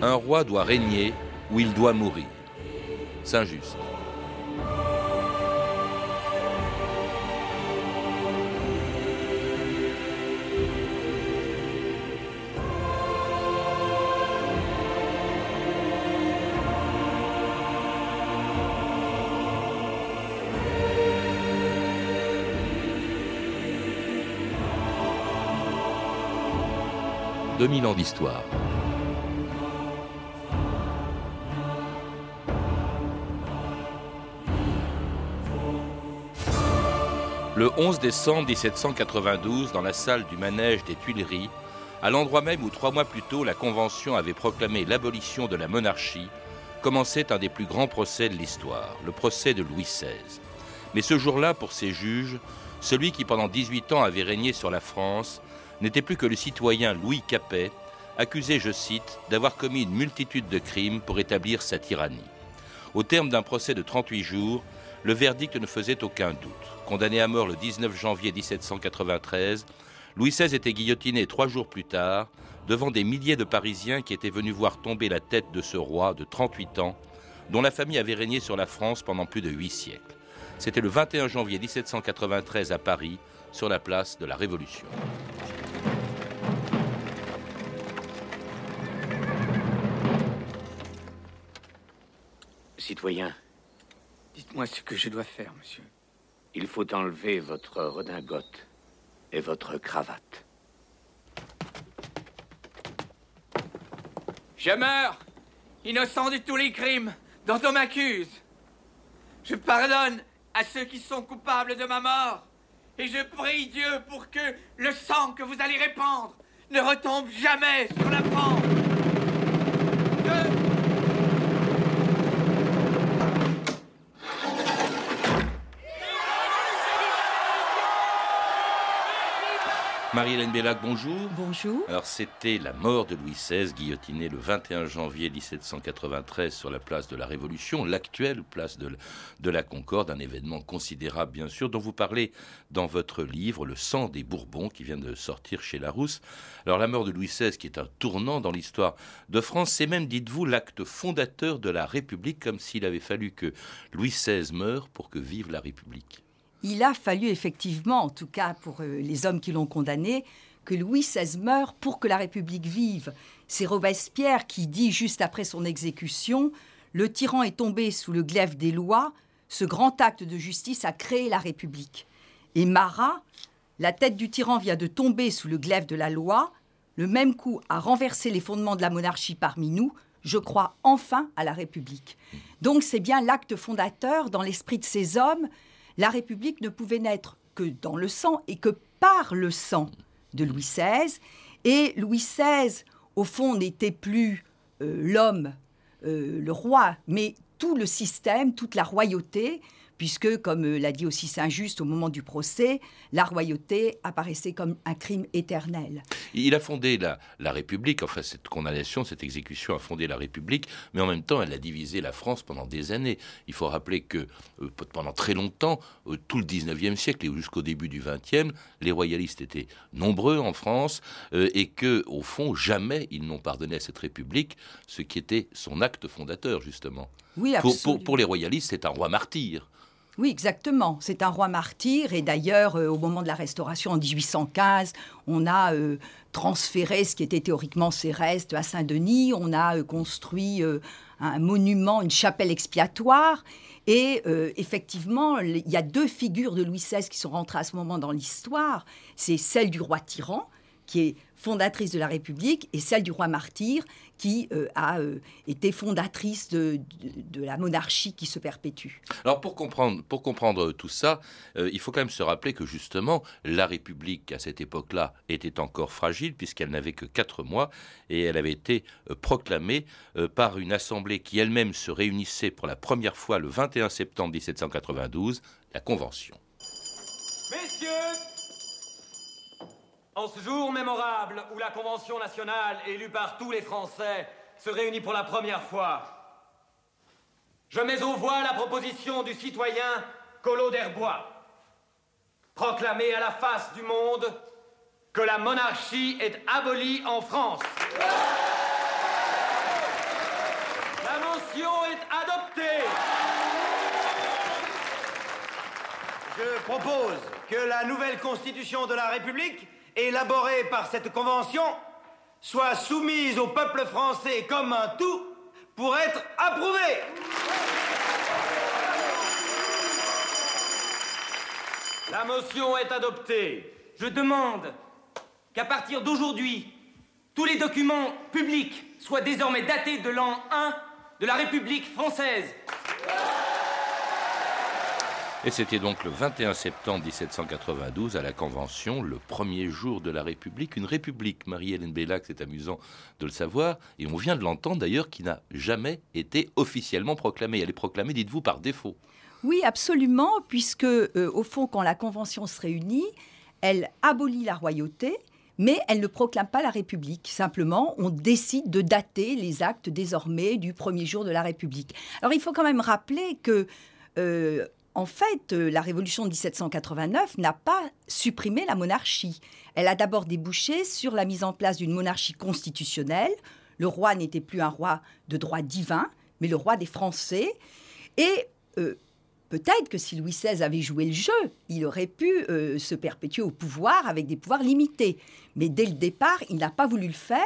Un roi doit régner ou il doit mourir. Saint-Just. « 2000 ans d'histoire. Le 11 décembre 1792, dans la salle du manège des Tuileries, à l'endroit même où trois mois plus tôt la Convention avait proclamé l'abolition de la monarchie, commençait un des plus grands procès de l'histoire, le procès de Louis XVI. Mais ce jour-là, pour ces juges, celui qui pendant 18 ans avait régné sur la France n'était plus que le citoyen Louis Capet, accusé, je cite, d'avoir commis une multitude de crimes pour établir sa tyrannie. Au terme d'un procès de 38 jours, le verdict ne faisait aucun doute. Condamné à mort le 19 janvier 1793, Louis XVI était guillotiné trois jours plus tard devant des milliers de Parisiens qui étaient venus voir tomber la tête de ce roi de 38 ans, dont la famille avait régné sur la France pendant plus de huit siècles. C'était le 21 janvier 1793 à Paris, sur la place de la Révolution. Citoyen, Dites-moi ce que je dois faire, monsieur. il faut enlever votre redingote et votre cravate. Je meurs, innocent de tous les crimes dont on m'accuse. Je pardonne à ceux qui sont coupables de ma mort. Et je prie Dieu pour que le sang que vous allez répandre ne retombe jamais sur la France. Marie-Hélène Bellac, bonjour. Bonjour. Alors c'était la mort de Louis XVI, guillotiné le 21 janvier 1793 sur la place de la Révolution, l'actuelle place de, de la Concorde, un événement considérable bien sûr, dont vous parlez dans votre livre Le sang des Bourbons, qui vient de sortir chez Larousse. Alors la mort de Louis XVI, qui est un tournant dans l'histoire de France, c'est même, dites-vous, l'acte fondateur de la République, comme s'il avait fallu que Louis XVI meure pour que vive la République. Il a fallu effectivement, en tout cas pour euh, les hommes qui l'ont condamné, que Louis XVI meure pour que la République vive. C'est Robespierre qui dit juste après son exécution Le tyran est tombé sous le glaive des lois, ce grand acte de justice a créé la République. Et Marat, la tête du tyran vient de tomber sous le glaive de la loi, le même coup a renversé les fondements de la monarchie parmi nous, je crois enfin à la République. Donc c'est bien l'acte fondateur dans l'esprit de ces hommes. La République ne pouvait naître que dans le sang et que par le sang de Louis XVI. Et Louis XVI, au fond, n'était plus euh, l'homme, euh, le roi, mais tout le système, toute la royauté, puisque, comme euh, l'a dit aussi Saint-Just au moment du procès, la royauté apparaissait comme un crime éternel. Il a fondé la, la République, enfin cette condamnation, cette exécution a fondé la République, mais en même temps elle a divisé la France pendant des années. Il faut rappeler que euh, pendant très longtemps, euh, tout le 19e siècle et jusqu'au début du 20e, les royalistes étaient nombreux en France euh, et que, au fond, jamais ils n'ont pardonné à cette République ce qui était son acte fondateur, justement. Oui, Pour, absolument. pour- pour les royalistes, c'est un roi martyr. Oui, exactement. C'est un roi martyr. Et d'ailleurs, euh, au moment de la Restauration en 1815, on a euh, transféré ce qui était théoriquement ses restes à Saint-Denis. On a euh, construit un monument, une chapelle expiatoire. Et effectivement, il y a deux figures de Louis XVI qui sont rentrées à ce moment dans l'histoire. C'est celle du roi tyran, qui est fondatrice de la République, et celle du roi martyr, qui euh, a euh, été fondatrice de, la monarchie qui se perpétue. Alors pour comprendre, comprendre tout ça, euh, il faut quand même se rappeler que justement la République à cette époque-là était encore fragile puisqu'elle n'avait que quatre mois et elle avait été euh, proclamée euh, par une assemblée qui elle-même se réunissait pour la première fois le 21 septembre 1792, la Convention. En ce jour mémorable où la Convention nationale, élue par tous les Français, se réunit pour la première fois, je mets au voix la proposition du citoyen Collot d'Herbois, proclamée à la face du monde que la monarchie est abolie en France. La motion est adoptée. Je propose que la nouvelle constitution de la République élaborée par cette convention, soit soumise au peuple français comme un tout pour être approuvée. La motion est adoptée. Je demande qu'à partir d'aujourd'hui, tous les documents publics soient désormais datés de l'an 1 de la République française. Et c'était donc le 21 septembre 1792 à la Convention, le premier jour de la République. Une République, Marie-Hélène Bellac, c'est amusant de le savoir, et on vient de l'entendre d'ailleurs, qui n'a jamais été officiellement proclamée. Elle est proclamée, dites-vous, par défaut. Oui, absolument, puisque euh, au fond, quand la Convention se réunit, elle abolit la royauté, mais elle ne proclame pas la République. Simplement, on décide de dater les actes désormais du premier jour de la République. Alors, il faut quand même rappeler que euh, en fait, euh, la révolution de 1789 n'a pas supprimé la monarchie. Elle a d'abord débouché sur la mise en place d'une monarchie constitutionnelle. Le roi n'était plus un roi de droit divin, mais le roi des Français. Et euh, peut-être que si Louis XVI avait joué le jeu, il aurait pu euh, se perpétuer au pouvoir avec des pouvoirs limités. Mais dès le départ, il n'a pas voulu le faire.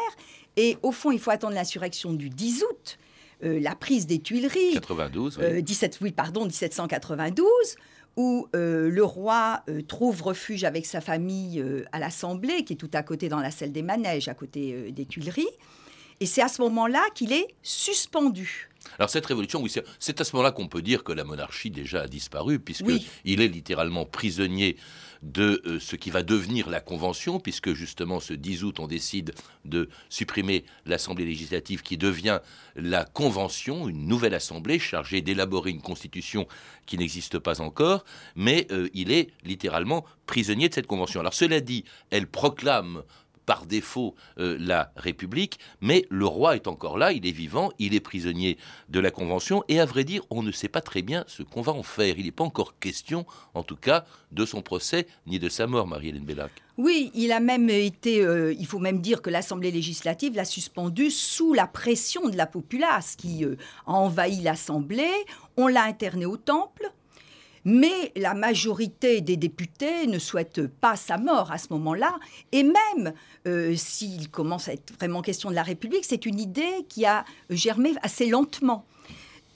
Et au fond, il faut attendre l'insurrection du 10 août euh, la prise des Tuileries. 92, oui. 17, oui, pardon, 1792 où euh, le roi euh, trouve refuge avec sa famille à l'Assemblée, qui est tout à côté dans la salle des manèges, à côté des Tuileries. Et c'est à ce moment-là qu'il est suspendu. Alors cette révolution, oui, c'est à ce moment-là qu'on peut dire que la monarchie déjà a disparu, puisqu'il est littéralement prisonnier de euh, ce qui va devenir la Convention, puisque justement ce 10 août, on décide de supprimer l'Assemblée législative qui devient la Convention, une nouvelle Assemblée chargée d'élaborer une Constitution qui n'existe pas encore, mais euh, il est littéralement prisonnier de cette Convention. Alors cela dit, elle proclame par défaut euh, la République, mais le roi est encore là, il est vivant, il est prisonnier de la Convention, et à vrai dire, on ne sait pas très bien ce qu'on va en faire. Il n'est pas encore question, en tout cas, de son procès ni de sa mort, Marie-Hélène Bellac. Oui, il a même été, euh, il faut même dire que l'Assemblée législative l'a suspendu sous la pression de la populace qui euh, a envahi l'Assemblée. On l'a interné au temple. Mais la majorité des députés ne souhaitent pas sa mort à ce moment-là. Et même euh, s'il commence à être vraiment question de la République, c'est une idée qui a germé assez lentement.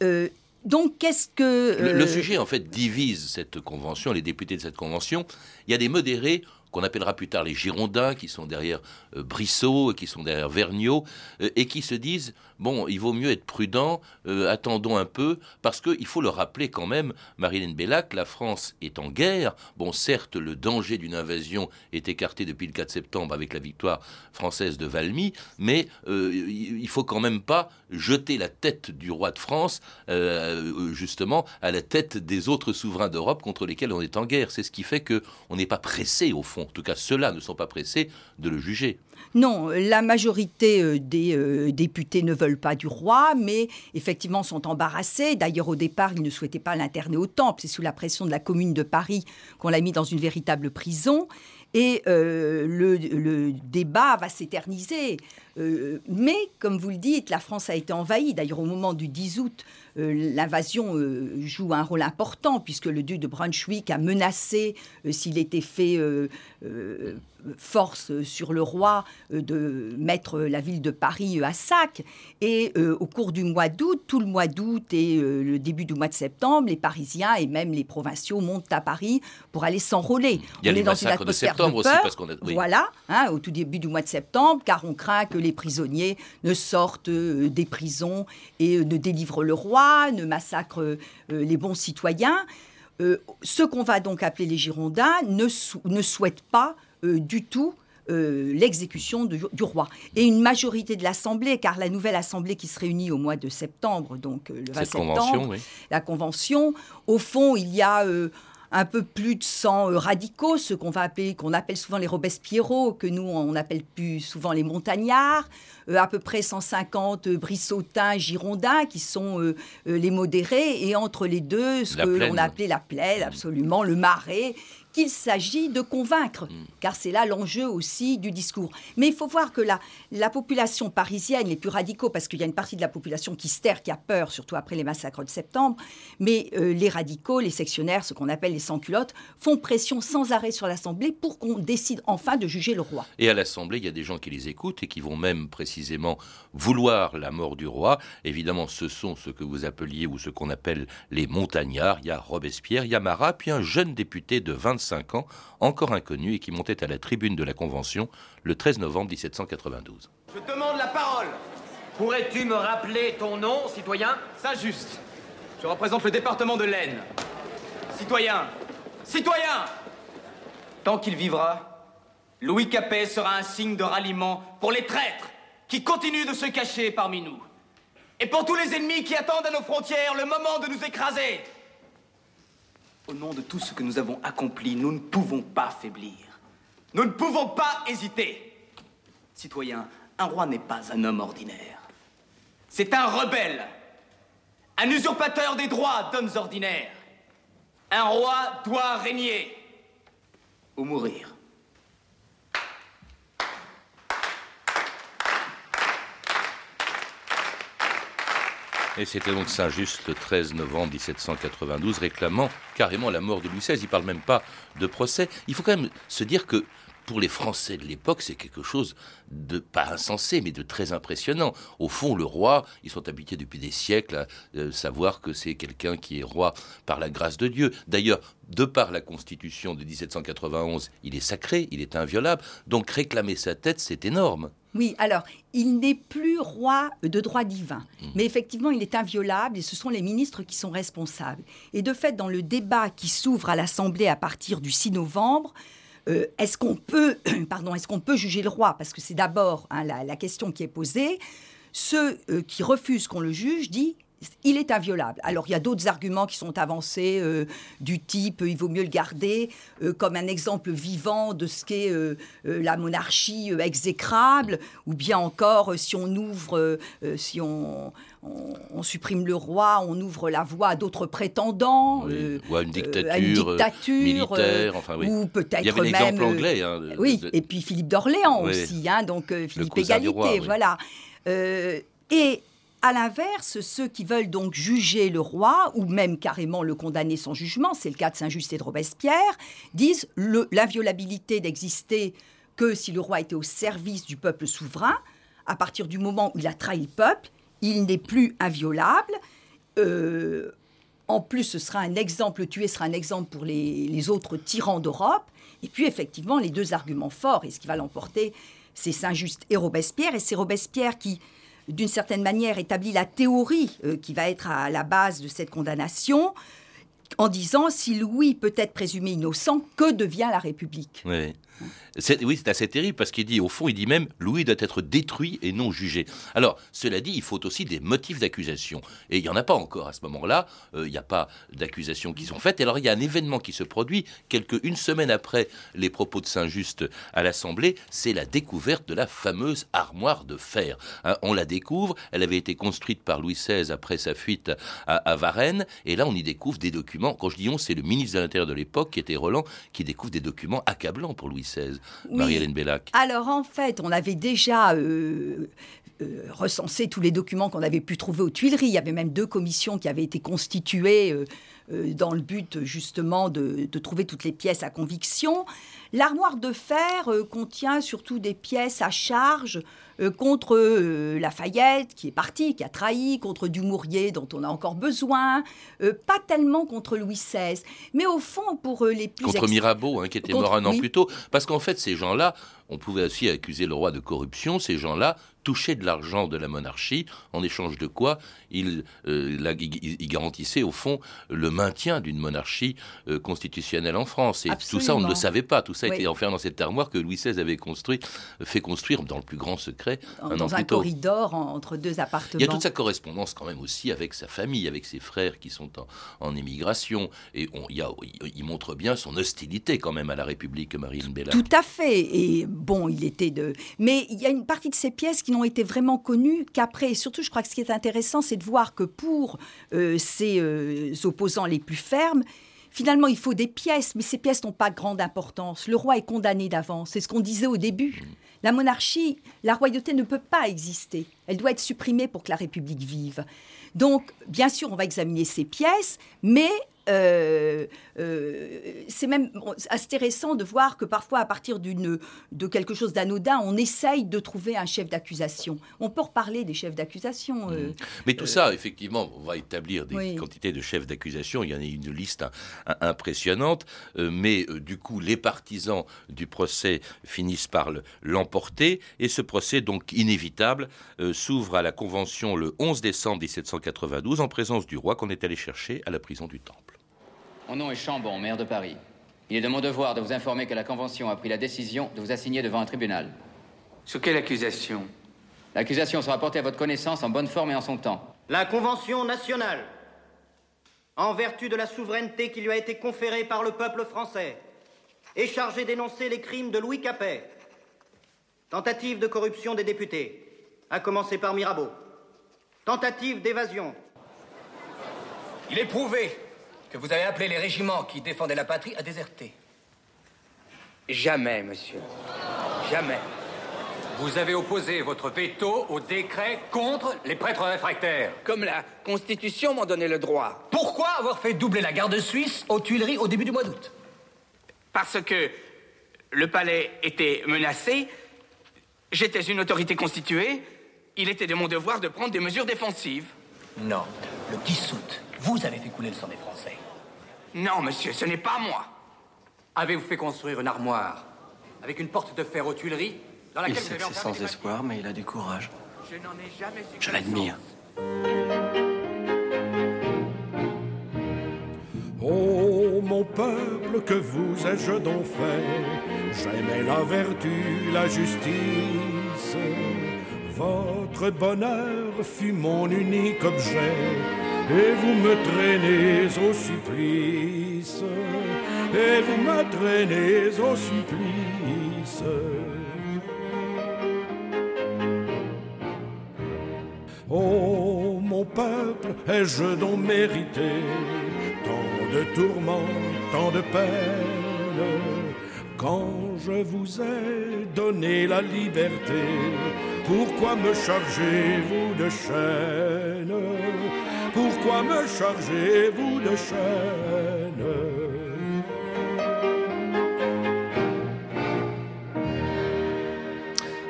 Euh, donc, qu'est-ce que... Le, le, sujet, en fait, divise cette convention, les députés de cette convention. Il y a des modérés qu'on appellera plus tard les Girondins, qui sont derrière euh, Brissot, qui sont derrière Vergniaud, euh, et qui se disent bon, il vaut mieux être prudent, euh, attendons un peu, parce qu'il faut le rappeler quand même, Marilyn Bellac, la France est en guerre. Bon, certes, le danger d'une invasion est écarté depuis le 4 septembre avec la victoire française de Valmy, mais il faut quand même pas jeter la tête du roi de France, justement, à la tête des autres souverains d'Europe contre lesquels on est en guerre. C'est ce qui fait que on n'est pas pressé au fond en tout cas ceux-là ne sont pas pressés de le juger. Non, la majorité euh, des euh, députés ne veulent pas du roi, mais effectivement sont embarrassés. D'ailleurs, au départ, ils ne souhaitaient pas l'interner au temple. C'est sous la pression de la commune de Paris qu'on l'a mis dans une véritable prison. Et euh, le, débat va s'éterniser. Mais, comme vous le dites, la France a été envahie. D'ailleurs, au moment du 10 août, l'invasion joue un rôle important, puisque le duc de Brunswick a menacé, s'il était fait force sur le roi euh, de mettre la ville de Paris euh, à sac. Et euh, au cours du mois d'août, tout le mois d'août et le début du mois de septembre, les Parisiens et même les provinciaux montent à Paris pour aller s'enrôler. Il y a les massacres de septembre aussi, parce qu'on a... Voilà, hein, au tout début du mois de septembre, car on craint que les prisonniers ne sortent des prisons et ne délivrent le roi, ne massacrent les bons citoyens. Ce qu'on va donc appeler les Girondins ne, ne souhaitent pas euh, du tout euh, l'exécution du, roi. Et une majorité de l'Assemblée, car la nouvelle Assemblée qui se réunit au mois de septembre, donc euh, le 20 septembre, la Convention, au fond, il y a un peu plus de 100 radicaux, ceux qu'on va appeler, qu'on appelle souvent les Robespierreaux, que nous on appelle plus souvent les montagnards. à peu près 150 brissotins, girondins, qui sont les modérés, et entre les deux, ce que l'on appelait la plaine, absolument, le marais, qu'il s'agit de convaincre, mm. car c'est là l'enjeu aussi du discours. Mais il faut voir que la, la population parisienne, les plus radicaux, parce qu'il y a une partie de la population qui se terre, qui a peur, surtout après les massacres de septembre, mais euh, les radicaux, les sectionnaires, ce qu'on appelle les sans-culottes, font pression sans arrêt sur l'Assemblée pour qu'on décide enfin de juger le roi. Et à l'Assemblée, il y a des gens qui les écoutent et qui vont même précisément vouloir la mort du roi. Évidemment, ce sont ce que vous appeliez ou ce qu'on appelle les montagnards. Il y a Robespierre, il y a Marat, puis un jeune député de 25 ans, encore inconnu et qui montait à la tribune de la Convention le 13 novembre 1792. Je demande la parole. Pourrais-tu me rappeler ton nom, citoyen? Juste. Je représente le département de l'Aisne. Citoyen Citoyen Tant qu'il vivra, Louis Capet sera un signe de ralliement pour les traîtres qui continuent de se cacher parmi nous. Et pour tous les ennemis qui attendent à nos frontières le moment de nous écraser. Au nom de tout ce que nous avons accompli, nous ne pouvons pas faiblir. Nous ne pouvons pas hésiter. Citoyens, un roi n'est pas un homme ordinaire. C'est un rebelle, un usurpateur des droits d'hommes ordinaires. Un roi doit régner ou mourir. Et c'était donc Saint-Just le 13 novembre 1792, réclamant carrément la mort de Louis XVI. Il ne parle même pas de procès. Il faut quand même se dire que pour les Français de l'époque, c'est quelque chose de pas insensé, mais de très impressionnant. Au fond, le roi, ils sont habitués depuis des siècles à euh, savoir que c'est quelqu'un qui est roi par la grâce de Dieu. D'ailleurs, de par la Constitution de 1791, il est sacré, il est inviolable. Donc réclamer sa tête, c'est énorme. Oui, alors, il n'est plus roi de droit divin, mmh. mais effectivement, il est inviolable et ce sont les ministres qui sont responsables. Et de fait, dans le débat qui s'ouvre à l'Assemblée à partir du 6 novembre, euh, est-ce qu'on peut, pardon, est-ce qu'on peut juger le roi? Parce que c'est d'abord hein, la, question qui est posée. Ceux euh, qui refusent qu'on le juge disent il est inviolable. Alors il y a d'autres arguments qui sont avancés euh, du type il vaut mieux le garder euh, comme un exemple vivant de ce qu'est euh, la monarchie exécrable ou bien encore si on ouvre si on, on, supprime le roi, on ouvre la voie à d'autres prétendants, ou à une dictature, militaire, enfin, oui. ou peut-être Il y avait même anglais. Hein, oui, et puis Philippe d'Orléans aussi, hein, donc Philippe Égalité, voilà. et à l'inverse, ceux qui veulent donc juger le roi, ou même carrément le condamner sans jugement, c'est le cas de Saint-Just et de Robespierre, disent l'inviolabilité d'exister que si le roi était au service du peuple souverain. À partir du moment où il a trahi le peuple, il n'est plus inviolable. Euh, en plus, ce sera un exemple, tué sera un exemple pour les autres tyrans d'Europe. Et puis, effectivement, les deux arguments forts, et ce qui va l'emporter, c'est Saint-Just et Robespierre. Et c'est Robespierre qui, d'une certaine manière, établit la théorie euh, qui va être à la base de cette condamnation en disant si Louis peut être présumé innocent, que devient la République? C'est assez terrible parce qu'il dit, au fond, il dit même Louis doit être détruit et non jugé. Alors, cela dit, il faut aussi des motifs d'accusation. Et il n'y en a pas encore à ce moment-là. Euh, il n'y a pas d'accusations qui sont faites. Et alors, il y a un événement qui se produit quelques, une semaine après les propos de Saint-Just à l'Assemblée. C'est la découverte de la fameuse armoire de fer. Hein, on la découvre. Elle avait été construite par Louis XVI après sa fuite à, Varennes. Et là, on y découvre des documents. Quand je dis on, c'est le ministre de l'Intérieur de l'époque, qui était Roland, qui découvre des documents accablants pour Louis Marie-Hélène Bellac Alors en fait, on avait déjà euh, euh, recensé tous les documents qu'on avait pu trouver aux Tuileries. Il y avait même deux commissions qui avaient été constituées euh, dans le but justement de, trouver toutes les pièces à conviction. L'armoire de fer contient surtout des pièces à charge contre Lafayette, qui est parti, qui a trahi, contre Dumouriez, dont on a encore besoin, pas tellement contre Louis XVI, mais au fond, pour les plus... Contre Mirabeau, hein, qui était mort un an plus tôt, parce qu'en fait, ces gens-là, on pouvait aussi accuser le roi de corruption, ces gens-là touchaient de l'argent de la monarchie, en échange de quoi ils, euh, garantissaient au fond le maintien d'une monarchie euh, constitutionnelle en France. Et tout ça, on ne le savait pas. Tout ça était enfermé dans cette armoire que Louis XVI avait construit, fait construire dans le plus grand secret un dans un corridor entre deux appartements. Il y a toute sa correspondance quand même aussi avec sa famille, avec ses frères qui sont en, émigration. Et on, il, il, montre bien son hostilité quand même à la République, Marine Bella. Tout à fait. Et bon, il était de. Mais il y a une partie de ces pièces qui n'ont été vraiment connues qu'après. Et surtout, je crois que ce qui est intéressant, c'est de voir que pour euh, ces euh, opposants les plus fermes, Finalement, il faut des pièces, mais ces pièces n'ont pas grande importance. Le roi est condamné d'avance. C'est ce qu'on disait au début. Mm. La monarchie, la royauté ne peut pas exister. Elle doit être supprimée pour que la République vive. Donc, bien sûr, on va examiner ces pièces, mais euh, euh, c'est même intéressant de voir que parfois, à partir d'une, de quelque chose d'anodin, on essaye de trouver un chef d'accusation. On peut reparler des chefs d'accusation. Euh, mmh. Mais tout ça, effectivement, on va établir des quantités de chefs d'accusation. Il y en a une liste impressionnante. mais du coup, les partisans du procès finissent par l'emporter. Et ce procès, donc inévitable, s'ouvre à la Convention le 11 décembre 1792 en présence du roi qu'on est allé chercher à la prison du Temple. Mon nom est Chambon, maire de Paris. Il est de mon devoir de vous informer que la Convention a pris la décision de vous assigner devant un tribunal. Sur quelle accusation? L'accusation sera portée à votre connaissance en bonne forme et en son temps. La Convention nationale, en vertu de la souveraineté qui lui a été conférée par le peuple français, est chargée d'énoncer les crimes de Louis Capet. Tentative de corruption des députés, à commencer par Mirabeau. Tentative d'évasion. Il est prouvé que vous avez appelé les régiments qui défendaient la patrie à déserter. Jamais, monsieur. Jamais. Vous avez opposé votre veto au décret contre les prêtres réfractaires. Comme la Constitution m'en donnait le droit. Pourquoi avoir fait doubler la garde suisse aux Tuileries au début du mois d'août? Parce que le palais était menacé, j'étais une autorité constituée, il était de mon devoir de prendre des mesures défensives. Non, le 10 août, vous avez fait couler le sang des Français. Non, monsieur, ce n'est pas moi. Avez-vous fait construire une armoire avec une porte de fer aux Tuileries dans laquelle il sait que c'est sans espoir, mais il a du courage. Je n'en ai jamais eu Je l'admire. Oh mon peuple, que vous ai-je donc fait? J'aimais la vertu, la justice. Votre bonheur fut mon unique objet et vous me traînez au supplice, et vous me traînez au supplice. Oh mon peuple, ai-je donc mérité tant de tourments, tant de peines? Quand je vous ai donné la liberté Pourquoi me chargez-vous de chaînes me chargez-vous de chaînes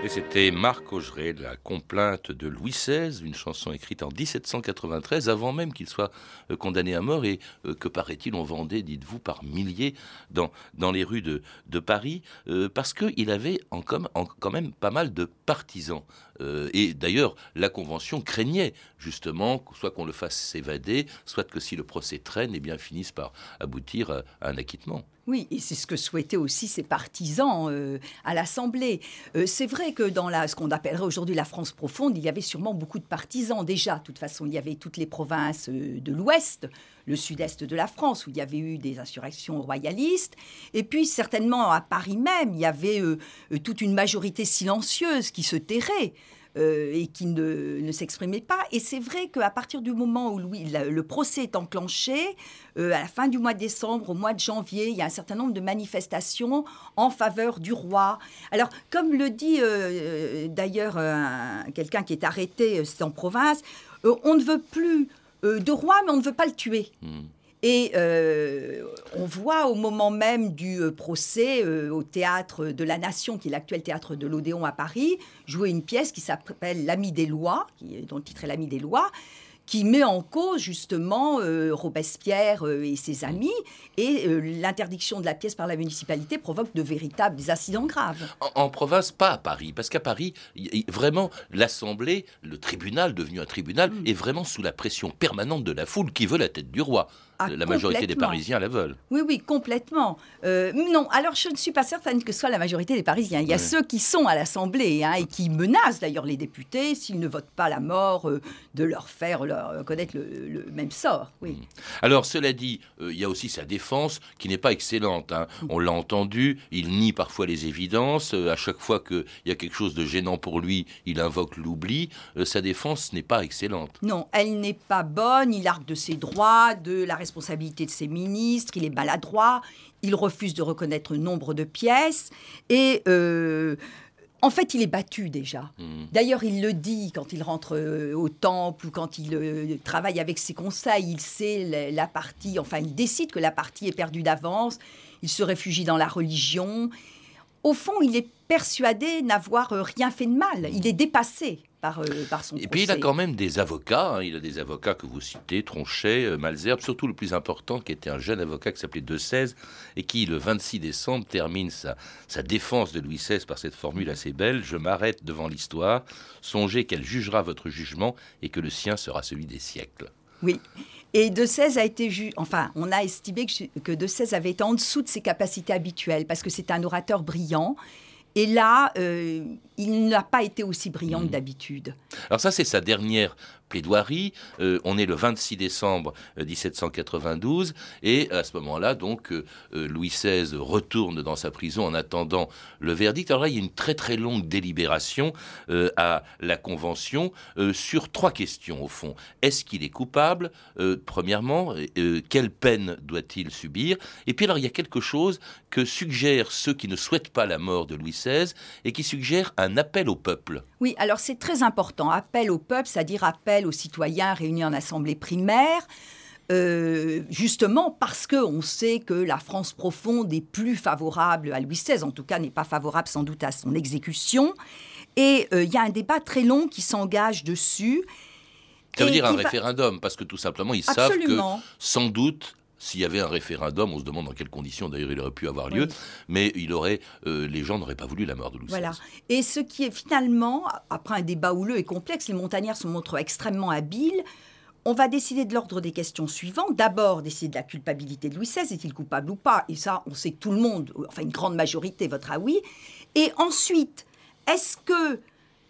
Et c'était Marc Augeret, la complainte de Louis XVI, une chanson écrite en 1793, avant même qu'il soit euh, condamné à mort et euh, que, paraît-il, on vendait, dites-vous, par milliers dans, les rues de, Paris, euh, parce qu'il avait quand même pas mal de partisans. Et d'ailleurs, la Convention craignait justement soit qu'on le fasse s'évader, soit que si le procès traîne, eh bien, finisse par aboutir à un acquittement. Oui, et c'est ce que souhaitaient aussi ses partisans euh, à l'Assemblée. Euh, c'est vrai que dans la, ce qu'on appellerait aujourd'hui la France profonde, il y avait sûrement beaucoup de partisans déjà. De toute façon, il y avait toutes les provinces euh, de l'Ouest, le sud-est de la France, où il y avait eu des insurrections royalistes. Et puis, certainement, à Paris même, il y avait toute une majorité silencieuse qui se terrait. Euh, et qui ne, ne s'exprimait pas. Et c'est vrai qu'à partir du moment où le procès est enclenché, euh, à la fin du mois de décembre, au mois de janvier, il y a un certain nombre de manifestations en faveur du roi. Alors, comme le dit euh, d'ailleurs quelqu'un qui est arrêté, en province, on ne veut plus de roi, mais on ne veut pas le tuer. Hmm. Et euh, on voit au moment même du euh, procès euh, au théâtre de la Nation, qui est l'actuel théâtre de l'Odéon à Paris, jouer une pièce qui s'appelle L'ami des lois, qui, dont le titre est L'ami des lois, qui met en cause justement Robespierre et ses amis, et l'interdiction de la pièce par la municipalité provoque de véritables accidents graves. En, province, pas à Paris, parce qu'à Paris, vraiment, l'Assemblée, le tribunal, devenu un tribunal, mm. est vraiment sous la pression permanente de la foule qui veut la tête du roi. Ah, la majorité des. Parisiens la veulent. Oui, oui, complètement. Euh, non, alors je ne suis pas certaine que ce soit la majorité des Parisiens. Il y a ceux qui sont à l'Assemblée hein, et qui menacent d'ailleurs les députés s'ils ne votent pas la mort, euh, de leur faire leur, euh, connaître le, le même sort. Oui. Alors, cela dit, euh, il y a aussi sa défense qui n'est pas excellente. hein. On l'a entendu, il nie parfois les évidences. à chaque fois qu'il y a quelque chose de gênant pour lui, il invoque l'oubli. Sa défense n'est pas excellente. Non, elle n'est pas bonne. Il argue de ses droits, de la responsabilité de ses ministres. Il est maladroit. Il refuse de reconnaître nombre de pièces. Et euh, en fait, il est battu déjà. D'ailleurs, il le dit quand il rentre euh, au temple ou quand il euh, travaille avec ses conseils. Il sait la, la partie, enfin, il décide que la partie est perdue d'avance. Il se réfugie dans la religion. Au fond, il est persuadé n'avoir euh, rien fait de mal. Il est dépassé par, euh, par son Et puis il a quand même des avocats. hein. Il a des avocats que vous citez, Tronchet, euh, Malzerbe, surtout le plus important, qui était un jeune avocat qui s'appelait De Sèze et qui, le 26 décembre, termine sa, sa défense de Louis XVI par cette formule assez belle Je m'arrête devant l'histoire. Songez qu'elle jugera votre jugement et que le sien sera celui des siècles. Oui. Et De Sèze a été ju- enfin, on a estimé que, que De Sèze avait été en dessous de ses capacités habituelles parce que c'est un orateur brillant. Et là, euh, il n'a pas été aussi brillant que d'habitude. Alors ça, c'est sa dernière plaidoirie. Euh, on est le 26 décembre euh, 1792 et à ce moment-là, donc, euh, euh, Louis XVI retourne dans sa prison en attendant le verdict. Alors là, il y a une très très longue délibération euh, à la Convention euh, sur trois questions au fond. Est-ce qu'il est coupable Euh, Premièrement, euh, quelle peine doit-il subir? Et puis alors, il y a quelque chose que suggèrent ceux qui ne souhaitent pas la mort de Louis XVI et qui suggèrent un appel au peuple. Oui, alors c'est très important. Appel au peuple, c'est-à-dire appel aux citoyens réunis en assemblée primaire. euh, justement parce que on sait que la France profonde est plus favorable à Louis XVI, en tout cas n'est pas favorable sans doute à son exécution. Et euh, il y a un débat très long qui s'engage dessus. Ça veut dire un va- référendum, parce que tout simplement, ils Absolument. savent que, sans doute, s'il y avait un référendum, on se demande dans quelles conditions d'ailleurs il aurait pu avoir lieu, Oui. mais il aurait, euh, les gens n'auraient pas voulu la mort de Louis Voilà. XVI. Et ce qui est finalement, après un débat houleux et complexe, les montagnards se montrent extrêmement habiles. On va décider de l'ordre des questions suivantes. D'abord, décider de la culpabilité de Louis XVI, est-il coupable ou pas? Et ça, on sait que tout le monde, enfin une grande majorité, votera oui. Et ensuite, est-ce que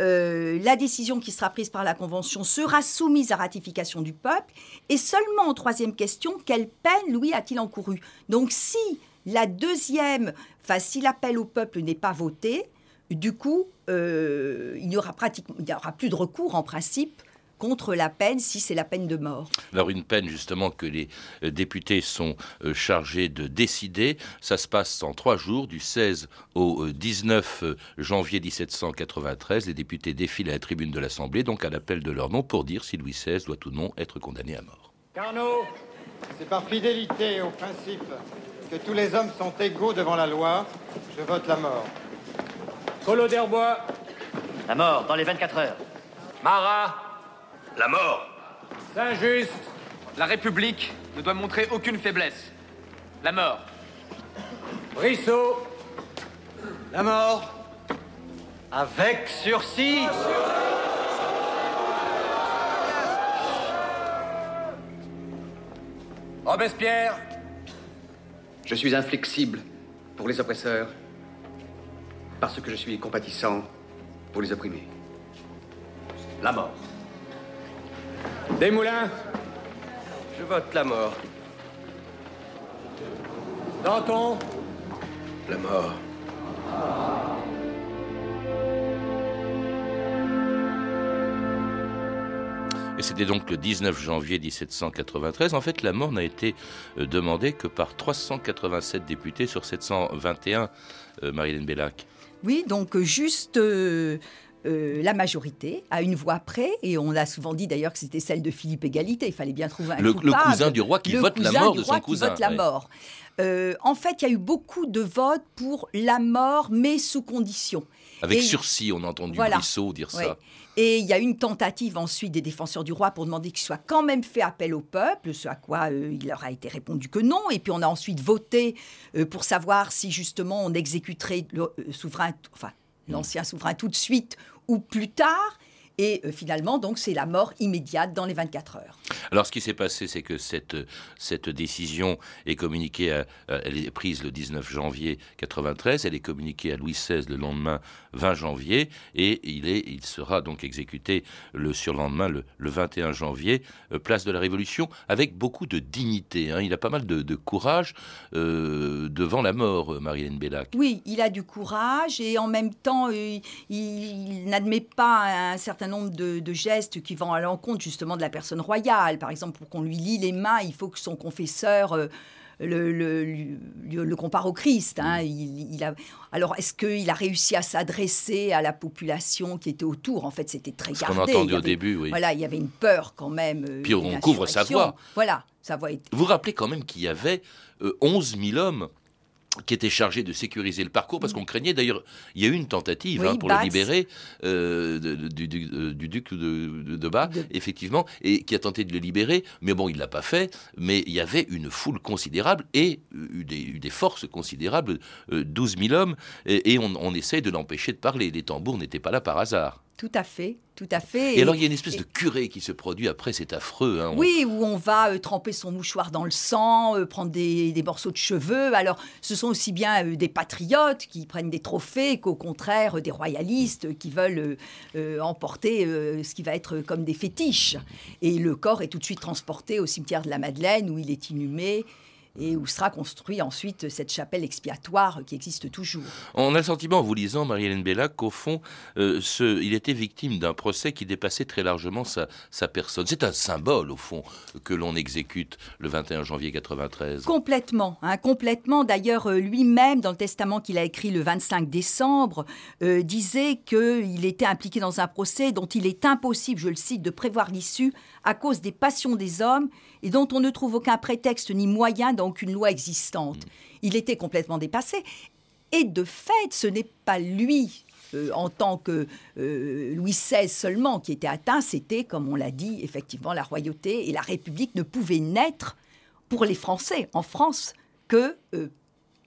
euh, la décision qui sera prise par la Convention sera soumise à ratification du peuple Et seulement en troisième question, quelle peine Louis a-t-il encouru? Donc si la deuxième, enfin si l'appel au peuple n'est pas voté, du coup, euh, il n'y aura pratiquement, il n'y aura plus de recours en principe contre la peine si c'est la peine de mort. Alors une peine justement que les euh, députés sont euh, chargés de décider, ça se passe en trois jours, du 16 au euh, 19 janvier 1793. Les députés défilent à la tribune de l'Assemblée, donc à l'appel de leur nom, pour dire si Louis XVI doit ou non être condamné à mort. Carnot, c'est par fidélité au principe que tous les hommes sont égaux devant la loi, je vote la mort. Colo d'Herbois. La mort, dans les 24 heures. Marat. La mort Saint-Just. La République ne doit montrer aucune faiblesse. La mort. Brissot. La mort avec sursis. Robespierre. Je suis inflexible pour les oppresseurs, parce que je suis compatissant pour les opprimés. La mort. Desmoulins. Je vote la mort. Danton. La mort. Et c'était donc le 19 janvier 1793. En fait, la mort n'a été euh, demandée que par 387 députés sur 721, euh, Marilyn Bellac. Oui, donc euh, juste euh, euh, la majorité, à une voix près, et on a souvent dit d'ailleurs que c'était celle de Philippe Égalité, il fallait bien trouver un Le- le cousin du roi qui vote la mort de son cousin, vote la ouais. mort. Euh, en fait, il y a eu beaucoup de votes pour la mort, mais sous condition. Avec Et- sursis, on a entendu Voilà. Brissot dire Ouais. ça. Et il y a eu une tentative ensuite des défenseurs du roi pour demander qu'il soit quand même fait appel au peuple, ce à quoi euh, il leur a été répondu que non. Et puis on a ensuite voté euh, pour savoir si justement on exécuterait le souverain, enfin l'ancien souverain tout de suite ou plus tard. Et euh, finalement, donc, c'est la mort immédiate dans les 24 heures. Alors, ce qui s'est passé, c'est que cette, cette décision est communiquée, elle est prise le 19 janvier 93, elle est communiquée à Louis XVI le lendemain 20 janvier, et il, est, il sera donc exécuté le surlendemain, le, le 21 janvier, euh, place de la Révolution, avec beaucoup de dignité. Hein. Il a pas mal de, courage euh, devant la mort, euh, Marie-Hélène Bellac. Oui, il a du courage, et en même temps, il, n'admet pas un certain nombre de, de gestes qui vont à l'encontre justement de la personne royale. Par exemple, pour qu'on lui lie les mains, il faut que son confesseur le, le, compare au Christ. Hein. Il, a, alors, est-ce qu'il a réussi à s'adresser à la population qui était autour? En fait, c'était très gardé. Ce qu'on a entendu au début, oui. Voilà, il y avait une peur quand même. Euh, Puis on couvre sa voix. Voilà, sa voix. Vous vous rappelez quand même qu'il y avait 11 euh, 000 hommes qui était chargé de sécuriser le parcours, parce qu'on craignait d'ailleurs, il y a eu une tentative hein, pour le libérer euh, du, duc de, de, Bas, effectivement, et qui a tenté de le libérer, mais bon, il ne l'a pas fait, mais il y avait une foule considérable et euh, des, des forces considérables, 12 euh, 000 hommes, et, on, on essaie de l'empêcher de parler. Les tambours n'étaient pas là par hasard. Tout à fait, tout à fait. Et, alors il y a une espèce de curé qui se produit après, c'est affreux. Hein, oui, où on va euh, tremper son mouchoir dans le sang, euh, prendre des, morceaux de cheveux. Alors ce sont aussi bien euh, des patriotes qui prennent des trophées qu'au contraire des royalistes qui veulent emporter ce qui va être comme des fétiches. Et le corps est tout de suite transporté au cimetière de la Madeleine où il est inhumé et où sera construite ensuite cette chapelle expiatoire qui existe toujours. On a le sentiment, en vous lisant, Marie-Hélène Bellac, qu'au fond, euh, ce, il était victime d'un procès qui dépassait très largement sa, sa personne. C'est un symbole, au fond, que l'on exécute le 21 janvier 93. Complètement, hein, complètement. D'ailleurs, euh, lui-même, dans le testament qu'il a écrit le 25 décembre, euh, disait qu'il était impliqué dans un procès dont il est impossible, je le cite, de prévoir l'issue à cause des passions des hommes et dont on ne trouve aucun prétexte ni moyen dans aucune loi existante. Mm. Il était complètement dépassé. Et de fait, ce n'est pas lui euh, en tant que euh, Louis XVI seulement qui était atteint, c'était, comme on l'a dit, effectivement, la royauté et la République ne pouvaient naître pour les Français en France que euh,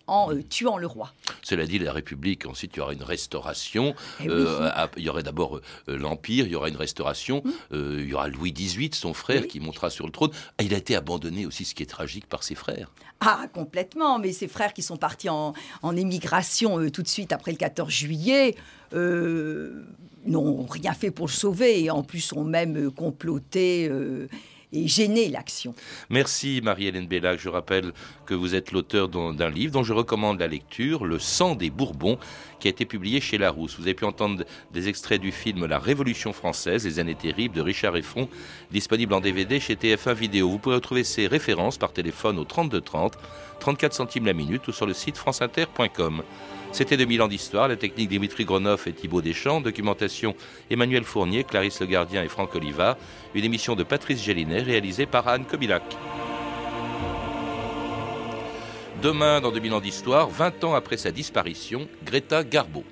en euh, tuant le roi. Cela dit, la République, ensuite, il y aura une restauration. Eh euh, il y aurait d'abord euh, l'Empire, il y aura une restauration. Mmh. il y aura Louis XVIII, son frère, qui montera sur le trône. Ah, il a été abandonné aussi, ce qui est tragique, par ses frères. Ah, complètement. Mais ses frères qui sont partis en, en émigration tout de suite après le 14 juillet n'ont rien fait pour le sauver et en plus ont même comploté et gêner l'action. Merci Marie-Hélène Bellac. Je rappelle que vous êtes l'auteur d'un livre dont je recommande la lecture, Le sang des Bourbons, qui a été publié chez Larousse. Vous avez pu entendre des extraits du film La Révolution française, les années terribles de Richard Effron, disponible en DVD chez TF1 Vidéo. Vous pouvez retrouver ces références par téléphone au 32 30, 34 centimes la minute ou sur le site franceinter.com. C'était 2000 ans d'histoire, la technique Dimitri Gronoff et Thibaut Deschamps, documentation Emmanuel Fournier, Clarisse Le Gardien et Franck Oliva, une émission de Patrice Gélinet réalisée par Anne Kobilac. Demain, dans 2000 ans d'histoire, 20 ans après sa disparition, Greta Garbo.